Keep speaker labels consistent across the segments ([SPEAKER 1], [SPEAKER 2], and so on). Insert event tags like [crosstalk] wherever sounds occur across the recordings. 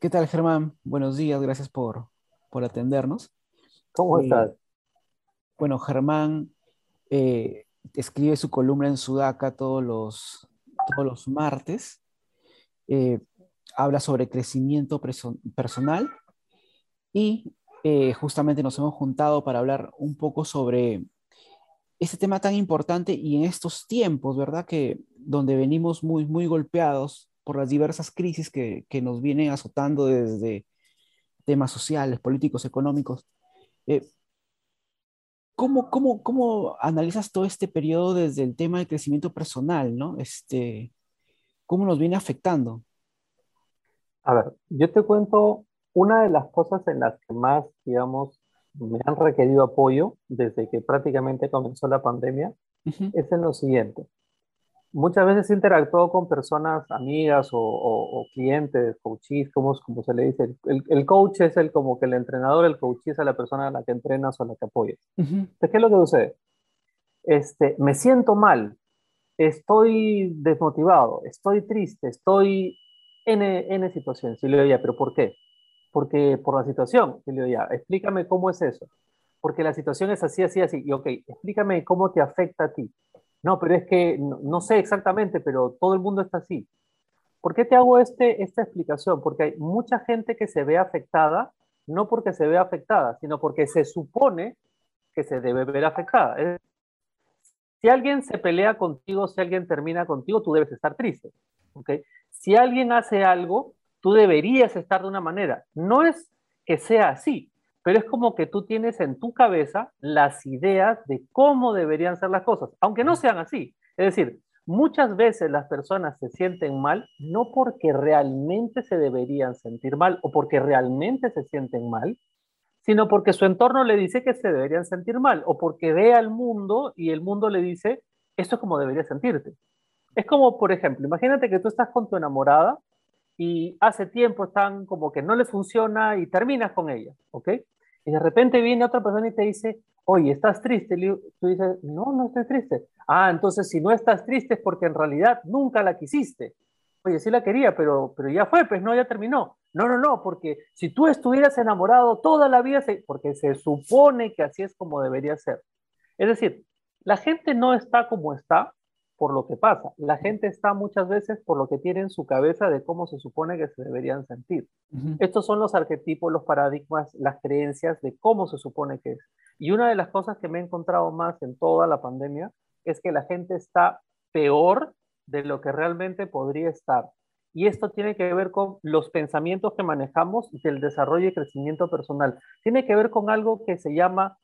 [SPEAKER 1] ¿Qué tal, Germán? Buenos días, gracias por, por atendernos.
[SPEAKER 2] ¿Cómo
[SPEAKER 1] Eh,
[SPEAKER 2] estás?
[SPEAKER 1] bueno, Germán eh, escribe su columna en Sudaca todos los, todos los martes. Eh, habla sobre crecimiento preso- personal y eh, justamente nos hemos juntado para hablar un poco sobre este tema tan importante y en estos tiempos, ¿verdad? Que donde venimos muy, muy golpeados por las diversas crisis que, que nos vienen azotando desde temas sociales, políticos, económicos. Eh, ¿cómo, cómo, cómo analizas todo este periodo desde el tema del crecimiento personal, ¿no? Este, ¿cómo nos viene afectando?
[SPEAKER 2] A ver, yo te cuento una de las cosas en las que más, digamos, me han requerido apoyo desde que prácticamente comenzó la pandemia,
[SPEAKER 1] Ujú,
[SPEAKER 2] es en lo siguiente. Muchas veces he interactuado con personas, amigas o, o- o clientes, coaches, como, como se le dice. El, el coach es el como que el entrenador, el coach es a la persona a la que entrenas o a la que apoyas.
[SPEAKER 1] ujú,
[SPEAKER 2] Entonces, ¿qué es lo que sucede? Este, me siento mal, estoy desmotivado, estoy triste, estoy N, N situaciones. Y le digo, ya, ¿pero por qué? Porque por la situación. Y le digo, ya, explícame cómo es eso. Porque la situación es así, así, así. Y ok, explícame cómo te afecta a ti. No, pero es que no, sé exactamente, pero todo el mundo está así. ¿Por qué te hago este, esta explicación? Porque hay mucha gente que se ve afectada, no porque se ve afectada, sino porque se supone que se debe ver afectada. Si alguien se pelea contigo, si alguien termina contigo, tú debes estar triste. ¿ok? Si alguien hace algo, tú deberías estar de una manera. No es que sea así, pero es como que tú tienes en tu cabeza las ideas de cómo deberían ser las cosas, aunque no sean así. Es decir, muchas veces las personas se sienten mal no porque realmente se deberían sentir mal o porque realmente se sienten mal, sino porque su entorno le dice que se deberían sentir mal, o porque ve al mundo y el mundo le dice, esto es como deberías sentirte. Es como, por ejemplo, imagínate que tú estás con tu enamorada y hace tiempo están como que no le funciona y terminas con ella, ¿ok? Y de repente viene otra persona y te dice, oye, ¿estás triste? Y tú dices, no, no estoy triste. Ah, entonces si no estás triste es porque en realidad nunca la quisiste. Oye, sí la quería, pero, pero ya fue, pues no, ya terminó. No, no, no, porque si tú estuvieras enamorado toda la vida, se, porque se supone que así es como debería ser. Es decir, la gente no está como está por lo que pasa. La gente está muchas veces por lo que tiene en su cabeza de cómo se supone que se deberían sentir. Estos son los arquetipos, los paradigmas, las creencias de cómo se supone que es. Y una de las cosas que me he encontrado más en toda la pandemia es que la gente está peor de lo que realmente podría estar. Y esto tiene que ver con los pensamientos que manejamos del desarrollo y crecimiento personal. Tiene que ver con algo que se llama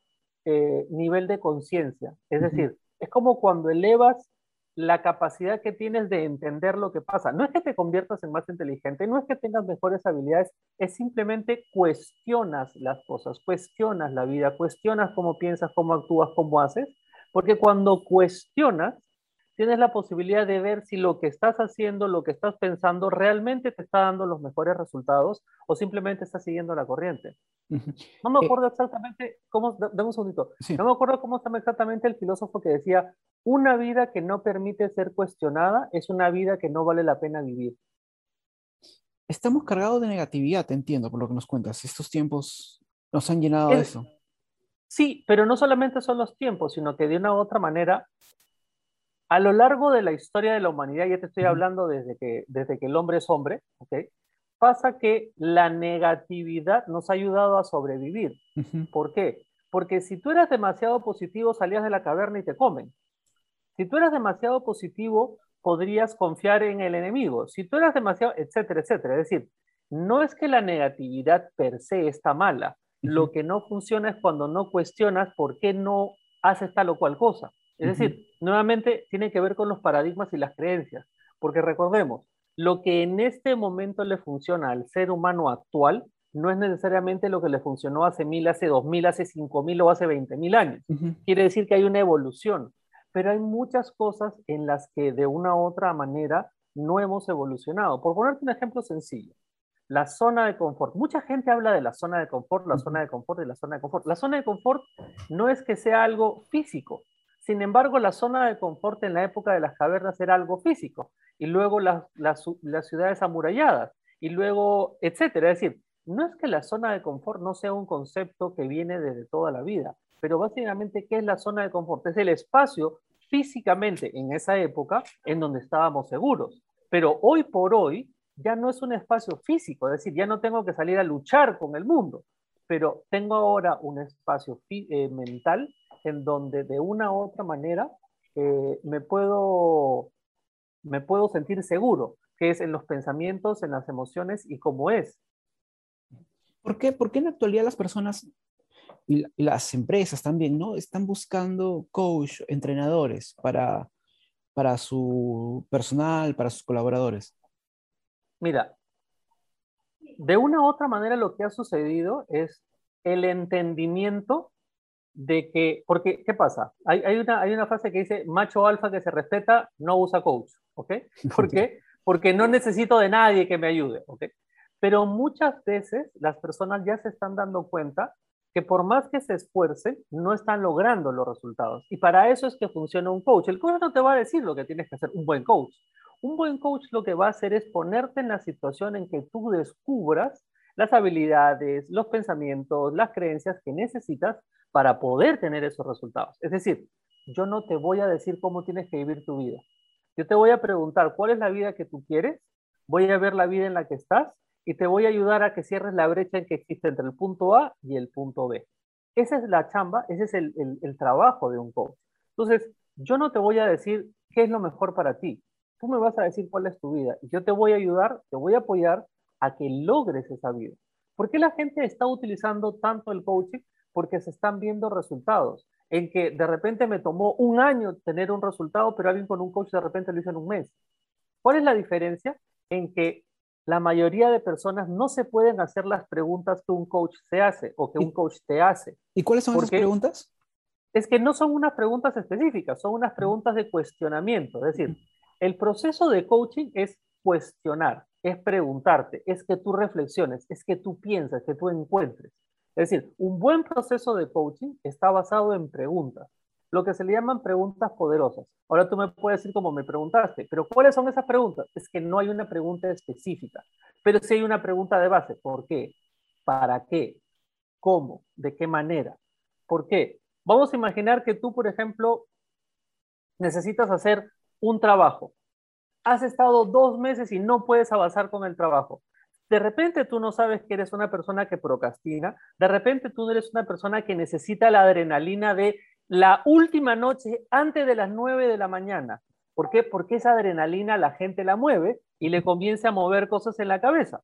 [SPEAKER 2] eh, nivel de conciencia. Es decir, es como cuando elevas la capacidad que tienes de entender lo que pasa. No es que te conviertas en más inteligente, no es que tengas mejores habilidades, es simplemente cuestionas las cosas, cuestionas la vida, cuestionas cómo piensas, cómo actúas, cómo haces, porque cuando cuestionas, tienes la posibilidad de ver si lo que estás haciendo, lo que estás pensando, realmente te está dando los mejores resultados o simplemente estás siguiendo la corriente. No me
[SPEAKER 1] Eh,
[SPEAKER 2] acuerdo exactamente cómo, da- dame un segundito,
[SPEAKER 1] sí.
[SPEAKER 2] no me acuerdo cómo se llama exactamente el filósofo que decía, una vida que no permite ser cuestionada es una vida que no vale la pena vivir.
[SPEAKER 1] Estamos cargados de negatividad, te entiendo por lo que nos cuentas. Estos tiempos nos han llenado de
[SPEAKER 2] Es-
[SPEAKER 1] eso.
[SPEAKER 2] sí, pero no solamente son los tiempos, sino que de una u otra manera, a lo largo de la historia de la humanidad, ya te estoy hablando desde que, desde que el hombre es hombre. Pasa que la negatividad nos ha ayudado a sobrevivir. ¿Por qué? Porque si tú eras demasiado positivo, salías de la caverna y te comen. Si tú eras demasiado positivo, podrías confiar en el enemigo. Si tú eras demasiado, etcétera, etcétera. Es decir, no es que la negatividad per se está mala. Lo que no funciona es cuando no cuestionas por qué no haces tal o cual cosa. Es decir, nuevamente tiene que ver con los paradigmas y las creencias. Porque recordemos, lo que en este momento le funciona al ser humano actual no es necesariamente lo que le funcionó hace mil, hace dos mil, hace cinco mil o hace veinte mil años. Quiere decir que hay una evolución, pero hay muchas cosas en las que de una u otra manera no hemos evolucionado. Por ponerte un ejemplo sencillo, la zona de confort. Mucha gente habla de la zona de confort, la zona de confort y la zona de confort. La zona de confort no es que sea algo físico. Sin embargo, la zona de confort en la época de las cavernas era algo físico. Y luego las, ciudades amuralladas. y luego, etcétera. Es decir, no es que la zona de confort no sea un concepto que viene desde toda la vida, pero básicamente, ¿qué es la zona de confort? Es el espacio físicamente en esa época en donde estábamos seguros. Pero hoy por hoy ya no es un espacio físico, es decir, ya no tengo que salir a luchar con el mundo, pero tengo ahora un espacio eh, mental en donde de una u otra manera eh, me, puedo, me puedo sentir seguro, que es en los pensamientos, en las emociones y cómo es.
[SPEAKER 1] ¿Por qué, ¿Por qué en la actualidad las personas y las empresas también, ¿no? Están buscando coach, entrenadores para, para su personal, para sus colaboradores.
[SPEAKER 2] Mira, de una u otra manera lo que ha sucedido es el entendimiento de que, porque, ¿qué pasa? Hay, hay, una, hay una frase que dice, macho alfa que se respeta no usa coach, ¿ok? [laughs] ¿Por qué? Porque no necesito de nadie que me ayude, ¿ok? Pero muchas veces las personas ya se están dando cuenta que por más que se esfuercen, no están logrando los resultados. Y para eso es que funciona un coach. El coach no te va a decir lo que tienes que hacer, un buen coach. Un buen coach lo que va a hacer es ponerte en la situación en que tú descubras las habilidades, los pensamientos, las creencias que necesitas para poder tener esos resultados. Es decir, yo no te voy a decir cómo tienes que vivir tu vida. Yo te voy a preguntar cuál es la vida que tú quieres, voy a ver la vida en la que estás y te voy a ayudar a que cierres la brecha en que existe entre el punto A y el punto B. Esa es la chamba, ese es el, el, trabajo de un coach. Entonces, yo no te voy a decir qué es lo mejor para ti. Tú me vas a decir cuál es tu vida y yo te voy a ayudar, te voy a apoyar a que logres esa vida. ¿Por qué la gente está utilizando tanto el coaching? Porque se están viendo resultados. En que de repente me tomó un año tener un resultado, pero alguien con un coach de repente lo hizo en un mes. ¿Cuál es la diferencia? En que la mayoría de personas no se pueden hacer las preguntas que un coach se hace o que un coach te hace.
[SPEAKER 1] ¿Y cuáles son esas preguntas?
[SPEAKER 2] Es que no son unas preguntas específicas, son unas preguntas de cuestionamiento. Es decir, el proceso de coaching es cuestionar, es preguntarte, es que tú reflexiones, es que tú piensas, que tú encuentres. Es decir, un buen proceso de coaching está basado en preguntas lo que se le llaman preguntas poderosas. Ahora tú me puedes decir como me preguntaste, pero ¿cuáles son esas preguntas? Es que no hay una pregunta específica, pero sí hay una pregunta de base. ¿Por qué? ¿Para qué? ¿Cómo? ¿De qué manera? ¿Por qué? Vamos a imaginar que tú, por ejemplo, necesitas hacer un trabajo. Has estado dos meses y no puedes avanzar con el trabajo. De repente tú no sabes que eres una persona que procrastina, de repente tú no eres una persona que necesita la adrenalina de la última noche antes de las 9 de la mañana. ¿Por qué? Porque esa adrenalina la gente la mueve y le comienza a mover cosas en la cabeza.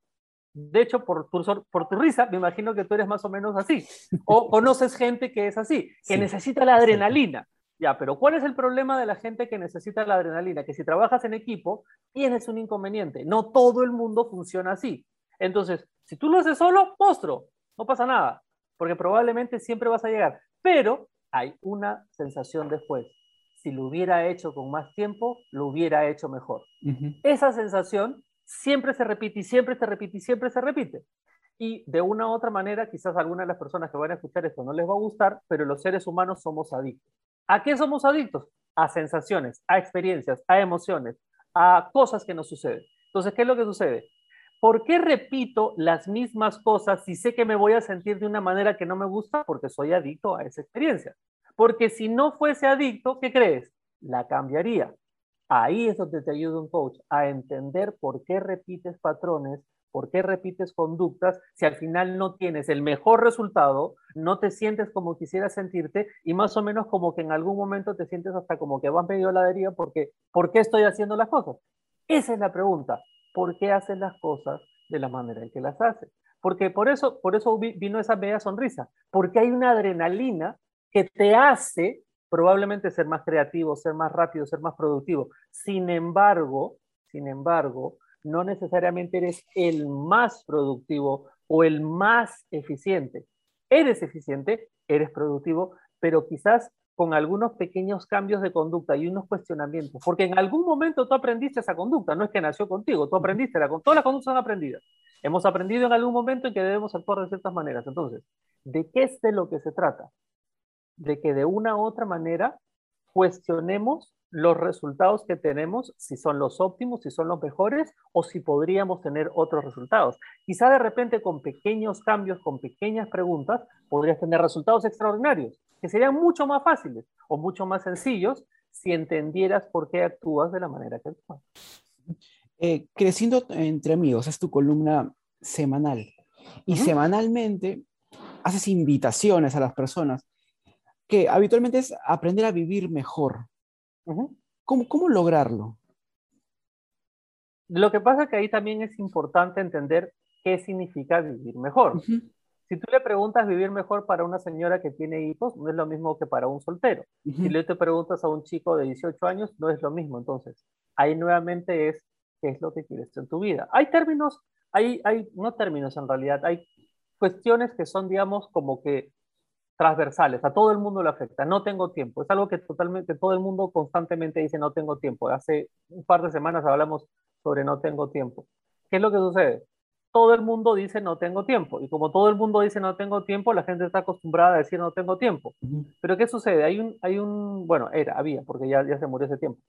[SPEAKER 2] De hecho, por tu, por tu risa, me imagino que tú eres más o menos así. O [laughs] conoces gente que es así, que necesita la adrenalina. Ya, pero ¿cuál es el problema de la gente que necesita la adrenalina? Que si trabajas en equipo, tienes un inconveniente. No todo el mundo funciona así. Entonces, si tú lo haces solo, monstruo, no pasa nada, porque probablemente siempre vas a llegar. Pero hay una sensación después. Si lo hubiera hecho con más tiempo, lo hubiera hecho mejor. Esa sensación siempre se repite y siempre se repite y siempre se repite. Y de una u otra manera, quizás algunas de las personas que van a escuchar esto no les va a gustar, pero los seres humanos somos adictos. ¿A qué somos adictos? A sensaciones, a experiencias, a emociones, a cosas que nos suceden. Entonces, ¿qué es lo que sucede? ¿Por qué repito las mismas cosas si sé que me voy a sentir de una manera que no me gusta? Porque soy adicto a esa experiencia. Porque si no fuese adicto, ¿qué crees? La cambiaría. Ahí es donde te ayuda un coach a entender por qué repites patrones, por qué repites conductas, si al final no tienes el mejor resultado, no te sientes como quisieras sentirte y más o menos como que en algún momento te sientes hasta como que vas medio a la deriva porque ¿por qué estoy haciendo las cosas? Esa es la pregunta. ¿Por qué haces las cosas de la manera en que las haces? Porque por eso, por eso vino esa media sonrisa, porque hay una adrenalina que te hace probablemente ser más creativo, ser más rápido, ser más productivo. Sin embargo, sin embargo, no necesariamente eres el más productivo o el más eficiente. Eres eficiente, eres productivo, pero quizás con algunos pequeños cambios de conducta y unos cuestionamientos, porque en algún momento tú aprendiste esa conducta, no es que nació contigo, tú aprendiste, la, todas las conductas son aprendidas. Hemos aprendido en algún momento en que debemos actuar de ciertas maneras. Entonces, ¿de qué es de lo que se trata? De que de una u otra manera cuestionemos los resultados que tenemos, si son los óptimos, si son los mejores o si podríamos tener otros resultados. Quizá de repente con pequeños cambios, con pequeñas preguntas, podrías tener resultados extraordinarios, que serían mucho más fáciles o mucho más sencillos si entendieras por qué actúas de la manera que actúas.
[SPEAKER 1] Eh, creciendo entre amigos, es tu columna semanal. Y semanalmente haces invitaciones a las personas que habitualmente es aprender a vivir mejor. ¿Cómo, lograrlo?
[SPEAKER 2] Lo que pasa es que ahí también es importante entender qué significa vivir mejor. Si tú le preguntas vivir mejor para una señora que tiene hijos, no es lo mismo que para un soltero. Si le te preguntas a un chico de 18 años, no es lo mismo. Entonces, ahí nuevamente es qué es lo que quieres en tu vida. Hay términos, hay, hay, no términos en realidad, hay cuestiones que son, digamos, como que transversales, a todo el mundo le afecta, no tengo tiempo, es algo que totalmente todo el mundo constantemente dice no tengo tiempo, hace un par de semanas hablamos sobre no tengo tiempo. ¿Qué es lo que sucede? Todo el mundo dice no tengo tiempo y como todo el mundo dice no tengo tiempo, la gente está acostumbrada a decir no tengo tiempo. Pero ¿qué sucede? Hay un, hay un bueno, era, había, porque ya, ya se murió ese tiempo,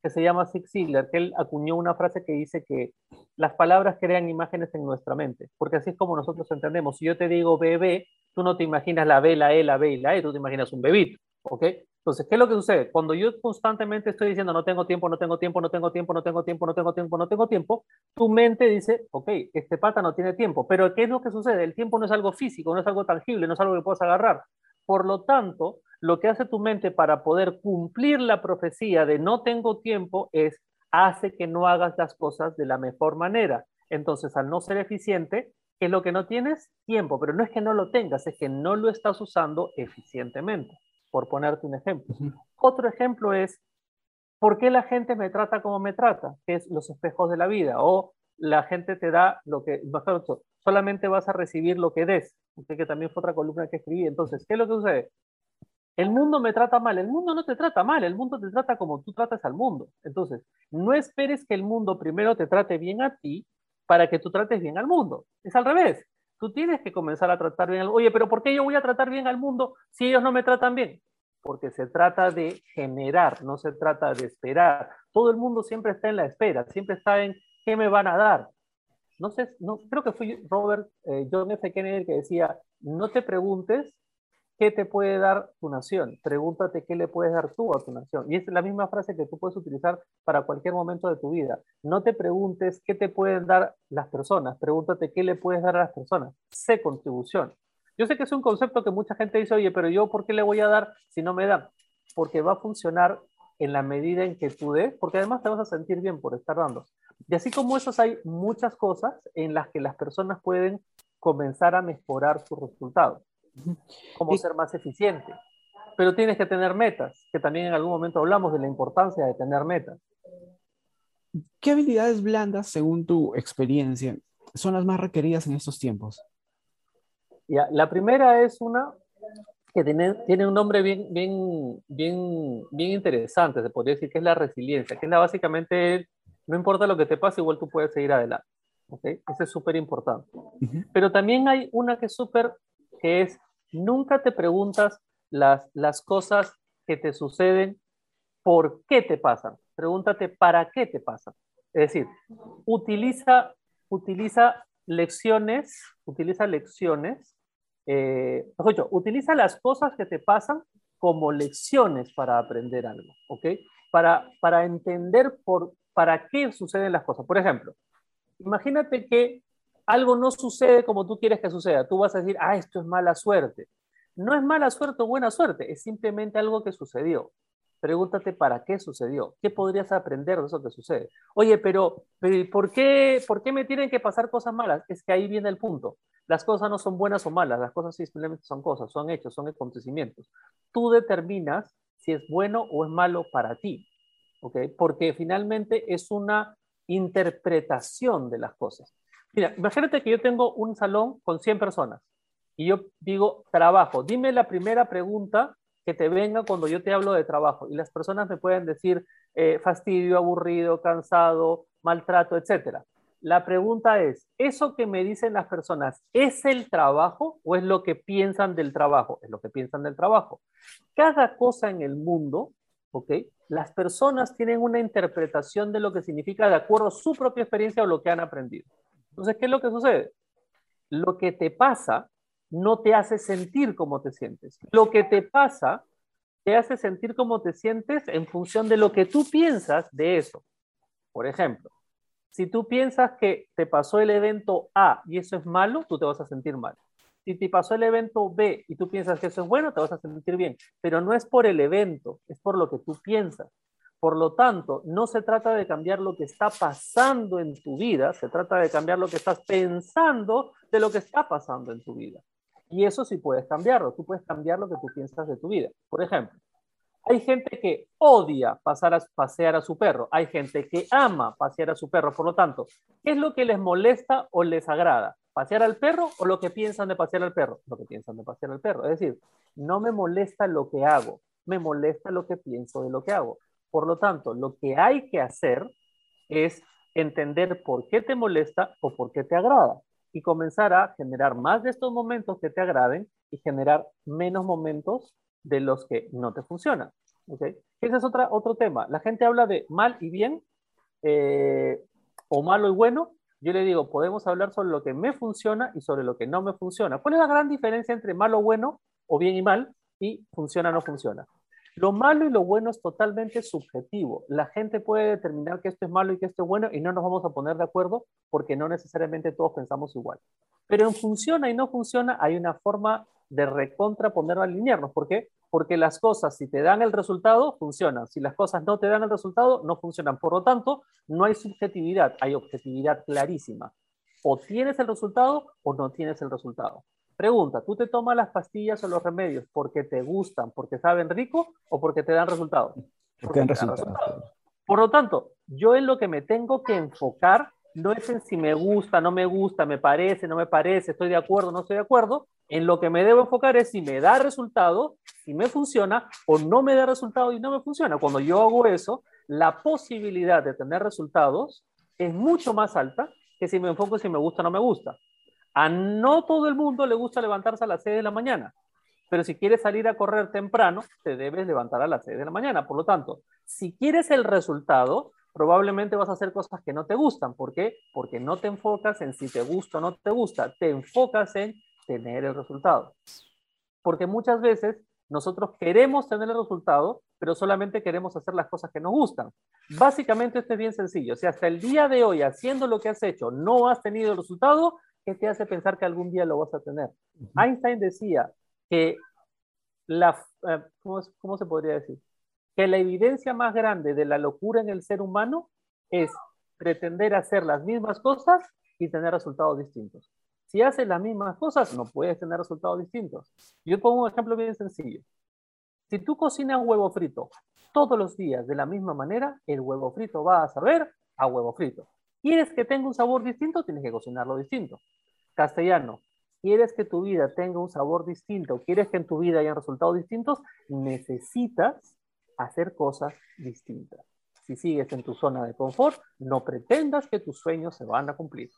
[SPEAKER 2] que se llama Zig Ziglar, que él acuñó una frase que dice que las palabras crean imágenes en nuestra mente, porque así es como nosotros entendemos. Si yo te digo bebé, tú no te imaginas la B, la E, la B y la E, tú te imaginas un bebito, ¿ok? Entonces, ¿qué es lo que sucede? Cuando yo constantemente estoy diciendo no tengo tiempo, no tengo tiempo, no tengo tiempo, no tengo tiempo, no tengo tiempo, no tengo tiempo, tu mente dice, ok, este pata no tiene tiempo, pero ¿qué es lo que sucede? El tiempo no es algo físico, no es algo tangible, no es algo que puedas agarrar. Por lo tanto, lo que hace tu mente para poder cumplir la profecía de no tengo tiempo es hace que no hagas las cosas de la mejor manera. Entonces, al no ser eficiente, ¿qué es lo que no tienes? Tiempo, pero no es que no lo tengas, es que no lo estás usando eficientemente, por ponerte un ejemplo. Otro ejemplo es, ¿por qué la gente me trata como me trata? Que es los espejos de la vida, o la gente te da lo que, solamente vas a recibir lo que des, que también fue otra columna que escribí. Entonces, ¿qué es lo que sucede? El mundo me trata mal, el mundo no te trata mal, el mundo te trata como tú tratas al mundo. Entonces, no esperes que el mundo primero te trate bien a ti para que tú trates bien al mundo. Es al revés. Tú tienes que comenzar a tratar bien al Oye, pero ¿por qué yo voy a tratar bien al mundo si ellos no me tratan bien? Porque se trata de generar, no se trata de esperar. Todo el mundo siempre está en la espera, siempre está en qué me van a dar, no sé, no, creo que fue Robert eh, John F. Kennedy que decía, no te preguntes qué te puede dar tu nación, pregúntate qué le puedes dar tú a tu nación. Y es la misma frase que tú puedes utilizar para cualquier momento de tu vida. No te preguntes qué te pueden dar las personas, pregúntate qué le puedes dar a las personas. Sé contribución. Yo sé que es un concepto que mucha gente dice, oye, pero yo, ¿por qué le voy a dar si no me da? Porque va a funcionar en la medida en que tú des, porque además te vas a sentir bien por estar dando. Y así como esas hay muchas cosas en las que las personas pueden comenzar a mejorar sus resultados, como ser más eficiente. Pero tienes que tener metas, que también en algún momento hablamos de la importancia de tener metas.
[SPEAKER 1] ¿Qué habilidades blandas, según tu experiencia, son las más requeridas en estos tiempos?
[SPEAKER 2] Ya, la primera es una que tiene, tiene un nombre bien, bien, bien, bien interesante, se podría decir que es la resiliencia, que es la, básicamente no importa lo que te pase, igual tú puedes seguir adelante. ¿okay? Eso es súper importante. Pero también hay una que es súper, que es, nunca te preguntas las, las cosas que te suceden, ¿por qué te pasan? Pregúntate, ¿para qué te pasan? Es decir, utiliza, utiliza lecciones, utiliza lecciones, eh, utiliza las cosas que te pasan como lecciones para aprender algo, ¿ok? Para, para entender por, para qué suceden las cosas. Por ejemplo, imagínate que algo no sucede como tú quieres que suceda. Tú vas a decir, ah, esto es mala suerte. No es mala suerte o buena suerte, es simplemente algo que sucedió. Pregúntate para qué sucedió, qué podrías aprender de eso que sucede. Oye, pero, ¿por, qué, ¿por qué me tienen que pasar cosas malas? Es que ahí viene el punto. Las cosas no son buenas o malas, las cosas simplemente son cosas, son hechos, son acontecimientos. Tú determinas si es bueno o es malo para ti. Porque finalmente es una interpretación de las cosas. Mira, imagínate que yo tengo un salón con 100 personas y yo digo trabajo. Dime la primera pregunta que te venga cuando yo te hablo de trabajo y las personas me pueden decir eh, fastidio, aburrido, cansado, maltrato, etc. La pregunta es, ¿eso que me dicen las personas es el trabajo o es lo que piensan del trabajo? Es lo que piensan del trabajo. Cada cosa en el mundo ¿ok? Las personas tienen una interpretación de lo que significa de acuerdo a su propia experiencia o lo que han aprendido. Entonces, ¿qué es lo que sucede? Lo que te pasa no te hace sentir como te sientes. Lo que te pasa te hace sentir como te sientes en función de lo que tú piensas de eso. Por ejemplo, si tú piensas que te pasó el evento A y eso es malo, tú te vas a sentir mal. Si te pasó el evento B y tú piensas que eso es bueno, te vas a sentir bien. Pero no es por el evento, es por lo que tú piensas. Por lo tanto, no se trata de cambiar lo que está pasando en tu vida, se trata de cambiar lo que estás pensando de lo que está pasando en tu vida. Y eso sí puedes cambiarlo, tú puedes cambiar lo que tú piensas de tu vida. Por ejemplo, hay gente que odia pasar a, pasear a su perro, hay gente que ama pasear a su perro. Por lo tanto, ¿qué es lo que les molesta o les agrada? pasear al perro o lo que piensan de pasear al perro? Lo que piensan de pasear al perro. Es decir, no me molesta lo que hago, me molesta lo que pienso de lo que hago. Por lo tanto, lo que hay que hacer es entender por qué te molesta o por qué te agrada y comenzar a generar más de estos momentos que te agraden y generar menos momentos de los que no te funcionan. ¿okay? Ese es otra, otro tema. La gente habla de mal y bien eh, o malo y bueno yo le digo, podemos hablar sobre lo que me funciona y sobre lo que no me funciona. ¿Cuál es la gran diferencia entre malo, bueno o bien y mal y funciona no funciona? Lo malo y lo bueno es totalmente subjetivo. La gente puede determinar que esto es malo y que esto es bueno y no nos vamos a poner de acuerdo porque no necesariamente todos pensamos igual. Pero en funciona y no funciona hay una forma de recontra ponerlo a alinearnos. ¿Por qué? Porque las cosas, si te dan el resultado, funcionan. Si las cosas no te dan el resultado, no funcionan. Por lo tanto, no hay subjetividad, hay objetividad clarísima. O tienes el resultado o no tienes el resultado. Pregunta, ¿tú te tomas las pastillas o los remedios porque te gustan, porque saben rico o porque te dan resultado?
[SPEAKER 1] Porque, dan resultado.
[SPEAKER 2] Por lo tanto, yo en lo que me tengo que enfocar no es en si me gusta, no me gusta, me parece, no me parece, estoy de acuerdo, no estoy de acuerdo, en lo que me debo enfocar es si me da resultado, si me funciona o no me da resultado y no me funciona. Cuando yo hago eso, la posibilidad de tener resultados es mucho más alta que si me enfoco en si me gusta o no me gusta. A no todo el mundo le gusta levantarse a las 6 de la mañana, pero si quieres salir a correr temprano, te debes levantar a las 6 de la mañana. Por lo tanto, si quieres el resultado, probablemente vas a hacer cosas que no te gustan. ¿Por qué? Porque no te enfocas en si te gusta o no te gusta, te enfocas en tener el resultado. Porque muchas veces nosotros queremos tener el resultado, pero solamente queremos hacer las cosas que nos gustan. Básicamente esto es bien sencillo. Si hasta el día de hoy, haciendo lo que has hecho, no has tenido el resultado, ¿qué te hace pensar que algún día lo vas a tener? Einstein decía que la, eh, ¿cómo, ¿cómo se podría decir? Que la evidencia más grande de la locura en el ser humano es pretender hacer las mismas cosas y tener resultados distintos. Si haces las mismas cosas, no puedes tener resultados distintos. Yo pongo un ejemplo bien sencillo. Si tú cocinas huevo frito todos los días de la misma manera, el huevo frito va a saber a huevo frito. ¿Quieres que tenga un sabor distinto? Tienes que cocinarlo distinto. Castellano, ¿quieres que tu vida tenga un sabor distinto? ¿Quieres que en tu vida haya resultados distintos? Necesitas hacer cosas distintas. Si sigues en tu zona de confort, no pretendas que tus sueños se van a cumplir.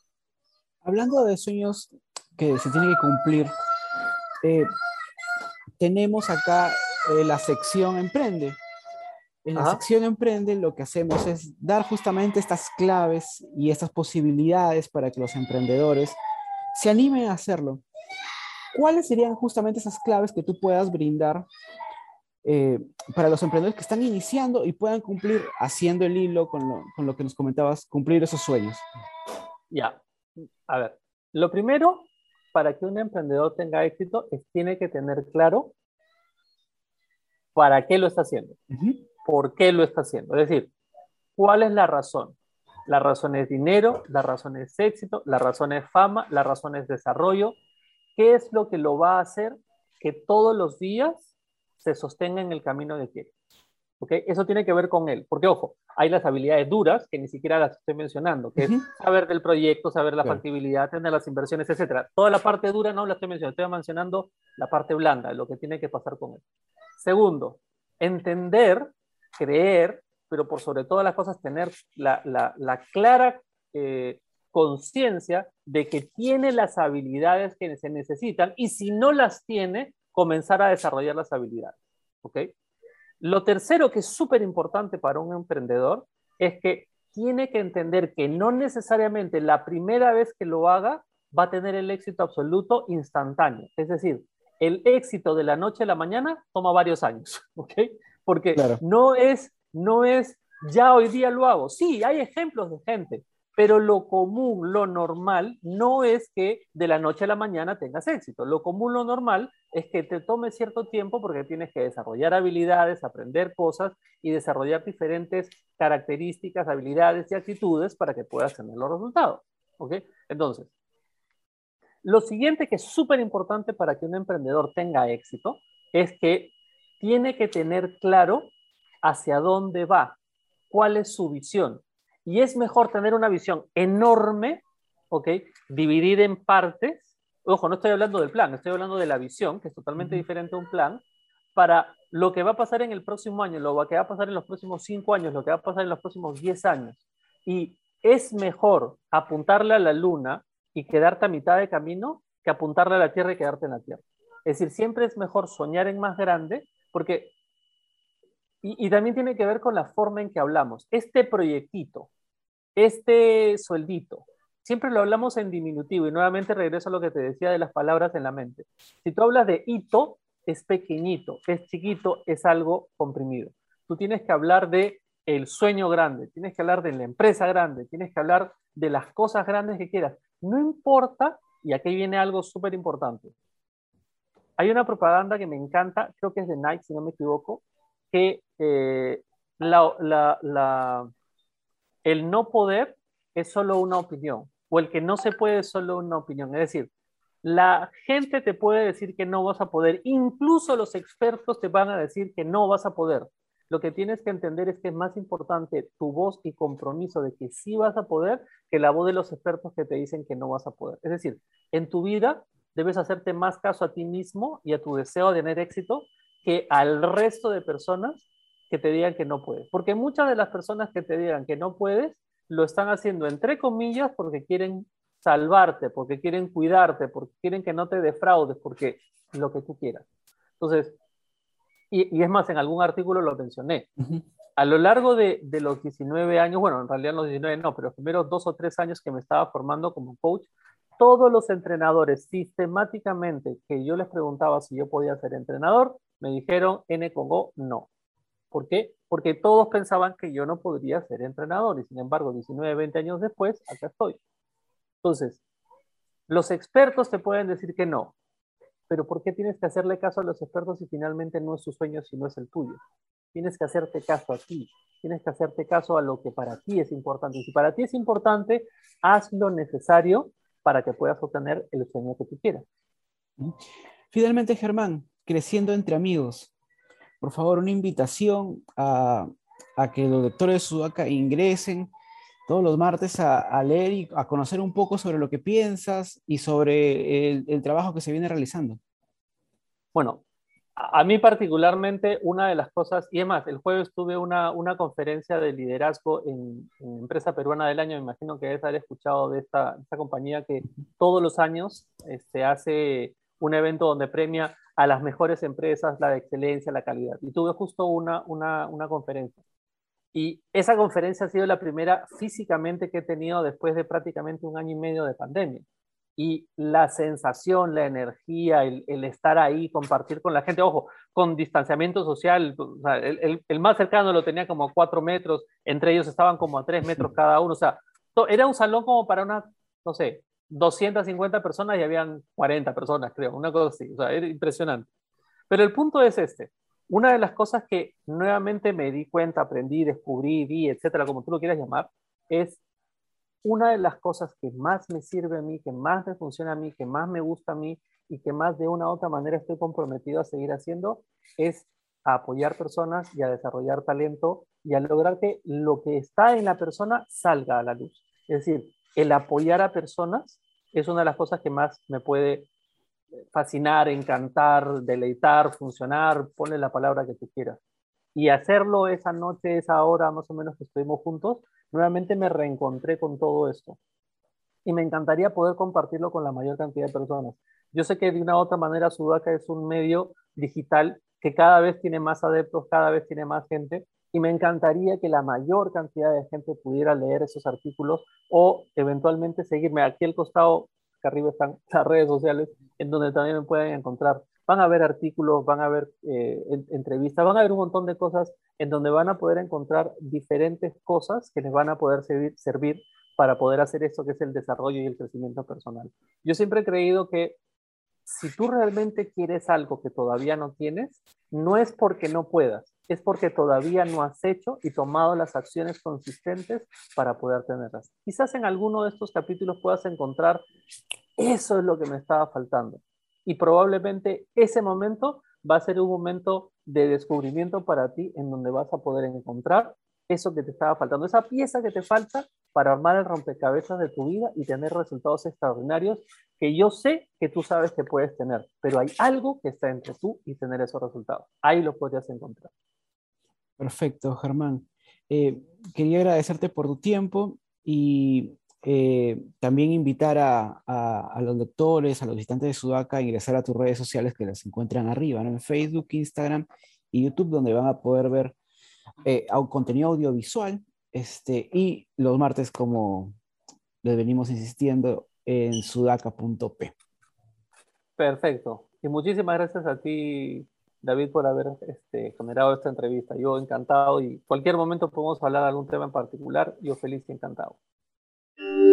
[SPEAKER 1] Hablando de sueños que se tienen que cumplir, eh, tenemos acá eh, la sección Emprende. En la sección Emprende lo que hacemos es dar justamente estas claves y estas posibilidades para que los emprendedores se animen a hacerlo. ¿Cuáles serían justamente esas claves que tú puedas brindar eh, para los emprendedores que están iniciando y puedan cumplir, haciendo el hilo con lo, con lo que nos comentabas, cumplir esos sueños?
[SPEAKER 2] Ya, a ver, lo primero para que un emprendedor tenga éxito es tiene que tener claro para qué lo está haciendo, por qué lo está haciendo. Es decir, cuál es la razón. La razón es dinero, la razón es éxito, la razón es fama, la razón es desarrollo. ¿Qué es lo que lo va a hacer que todos los días se sostenga en el camino de quiere? Eso tiene que ver con él, porque ojo, hay las habilidades duras que ni siquiera las estoy mencionando, que es saber del proyecto, saber la factibilidad, tener las inversiones, etcétera. Toda la parte dura no la estoy mencionando, estoy mencionando la parte blanda, lo que tiene que pasar con él. Segundo, entender, creer, pero por sobre todas las cosas tener la, clara eh, conciencia de que tiene las habilidades que se necesitan y si no las tiene, comenzar a desarrollar las habilidades. ¿ok? Lo tercero que es súper importante para un emprendedor es que tiene que entender que no necesariamente la primera vez que lo haga va a tener el éxito absoluto instantáneo. Es decir, el éxito de la noche a la mañana toma varios años, [laughs] ¿ok? Porque no, es, no es, ya hoy día lo hago. Sí, hay ejemplos de gente, pero lo común, lo normal, no es que de la noche a la mañana tengas éxito. Lo común, lo normal, es que te tome cierto tiempo porque tienes que desarrollar habilidades, aprender cosas y desarrollar diferentes características, habilidades y actitudes para que puedas tener los resultados. ¿Ok? Entonces, lo siguiente que es súper importante para que un emprendedor tenga éxito es que tiene que tener claro hacia dónde va, cuál es su visión. Y es mejor tener una visión enorme, ¿ok? Dividida en partes. Ojo, no estoy hablando del plan, estoy hablando de la visión, que es totalmente diferente a un plan, para lo que va a pasar en el próximo año, lo que va a pasar en los próximos cinco años, lo que va a pasar en los próximos diez años. Y es mejor apuntarle a la luna y quedarte a mitad de camino que apuntarle a la tierra y quedarte en la tierra. Es decir, siempre es mejor soñar en más grande, porque, y, también tiene que ver con la forma en que hablamos. Este proyectito, este sueldito, siempre lo hablamos en diminutivo y nuevamente regreso a lo que te decía de las palabras en la mente. Si tú hablas de hito, es pequeñito, es chiquito, es algo comprimido. Tú tienes que hablar de el sueño grande, tienes que hablar de la empresa grande, tienes que hablar de las cosas grandes que quieras. No importa, y aquí viene algo súper importante. Hay una propaganda que me encanta, creo que es de Nike, si no me equivoco, que eh, el no poder es solo una opinión, o el que no se puede es solo una opinión. Es decir, la gente te puede decir que no vas a poder, incluso los expertos te van a decir que no vas a poder. Lo que tienes que entender es que es más importante tu voz y compromiso de que sí vas a poder que la voz de los expertos que te dicen que no vas a poder. Es decir, en tu vida debes hacerte más caso a ti mismo y a tu deseo de tener éxito que al resto de personas que te digan que no puedes. Porque muchas de las personas que te digan que no puedes lo están haciendo entre comillas porque quieren salvarte, porque quieren cuidarte, porque quieren que no te defraudes, porque lo que tú quieras. Entonces, y, es más, en algún artículo lo mencioné. A lo largo de, de, los 19 años, bueno, en realidad los 19 no, pero los primeros dos o tres años que me estaba formando como coach, todos los entrenadores sistemáticamente que yo les preguntaba si yo podía ser entrenador, me dijeron N con O, no. ¿Por qué? Porque todos pensaban que yo no podría ser entrenador y sin embargo 19, 20 años después, acá estoy. Entonces, los expertos te pueden decir que no, pero ¿por qué tienes que hacerle caso a los expertos si finalmente no es su sueño, sino es el tuyo? Tienes que hacerte caso a ti, tienes que hacerte caso a lo que para ti es importante. Si para ti es importante, haz lo necesario para que puedas obtener el sueño que tú quieras.
[SPEAKER 1] Finalmente, Germán, creciendo entre amigos, por favor, una invitación a, que los lectores de Sudaca ingresen todos los martes a, leer y a conocer un poco sobre lo que piensas y sobre el, trabajo que se viene realizando.
[SPEAKER 2] Bueno, a, mí particularmente una de las cosas, y además, el jueves tuve una, una conferencia de liderazgo en, Empresa Peruana del Año, me imagino que debes haber escuchado de esta, esta compañía que todos los años se este, hace un evento donde premia a las mejores empresas, la de excelencia, la calidad. Y tuve justo una, una, una conferencia. Y esa conferencia ha sido la primera físicamente que he tenido después de prácticamente un año y medio de pandemia. Y la sensación, la energía, el, estar ahí, compartir con la gente, ojo, con distanciamiento social, el, más cercano lo tenía como a cuatro metros, entre ellos estaban como a tres metros cada uno, o sea, era un salón como para una, no sé, 250 personas y habían 40 personas, creo, una cosa así, o sea, era impresionante. Pero el punto es este, una de las cosas que nuevamente me di cuenta, aprendí, descubrí, vi, etcétera, como tú lo quieras llamar, es una de las cosas que más me sirve a mí, que más me funciona a mí, que más me gusta a mí y que más de una u otra manera estoy comprometido a seguir haciendo, es apoyar personas y a desarrollar talento y a lograr que lo que está en la persona salga a la luz. Es decir, el apoyar a personas es una de las cosas que más me puede fascinar, encantar, deleitar, funcionar, ponle la palabra que tú quieras. Y hacerlo esa noche, esa hora más o menos que estuvimos juntos, nuevamente me reencontré con todo esto. Y me encantaría poder compartirlo con la mayor cantidad de personas. Yo sé que de una u otra manera Sudaca es un medio digital que cada vez tiene más adeptos, cada vez tiene más gente, y me encantaría que la mayor cantidad de gente pudiera leer esos artículos o eventualmente seguirme. Aquí al costado, que arriba están [laughs] las redes sociales, en donde también me pueden encontrar. Van a ver artículos, van a ver eh, entrevistas, van a ver un montón de cosas en donde van a poder encontrar diferentes cosas que les van a poder servir, para poder hacer eso que es el desarrollo y el crecimiento personal. Yo siempre he creído que si tú realmente quieres algo que todavía no tienes, no es porque no puedas, es porque todavía no has hecho y tomado las acciones consistentes para poder tenerlas. Quizás en alguno de estos capítulos puedas encontrar, eso es lo que me estaba faltando. Y probablemente ese momento va a ser un momento de descubrimiento para ti en donde vas a poder encontrar eso que te estaba faltando, esa pieza que te falta para armar el rompecabezas de tu vida y tener resultados extraordinarios que yo sé que tú sabes que puedes tener, pero hay algo que está entre tú y tener esos resultados. Ahí lo podrías encontrar.
[SPEAKER 1] Perfecto, Germán. Eh, quería agradecerte por tu tiempo y eh, también invitar a, los lectores, a los visitantes de Sudaca a ingresar a tus redes sociales que las encuentran arriba, en Facebook, Instagram y YouTube, donde van a poder ver eh, contenido audiovisual este, y los martes, como les venimos insistiendo, en sudaca.p.
[SPEAKER 2] Perfecto. Y muchísimas gracias a ti, David, por haber este, generado esta entrevista. Yo encantado y cualquier momento podemos hablar de algún tema en particular. Yo feliz y encantado. Thank [laughs] you.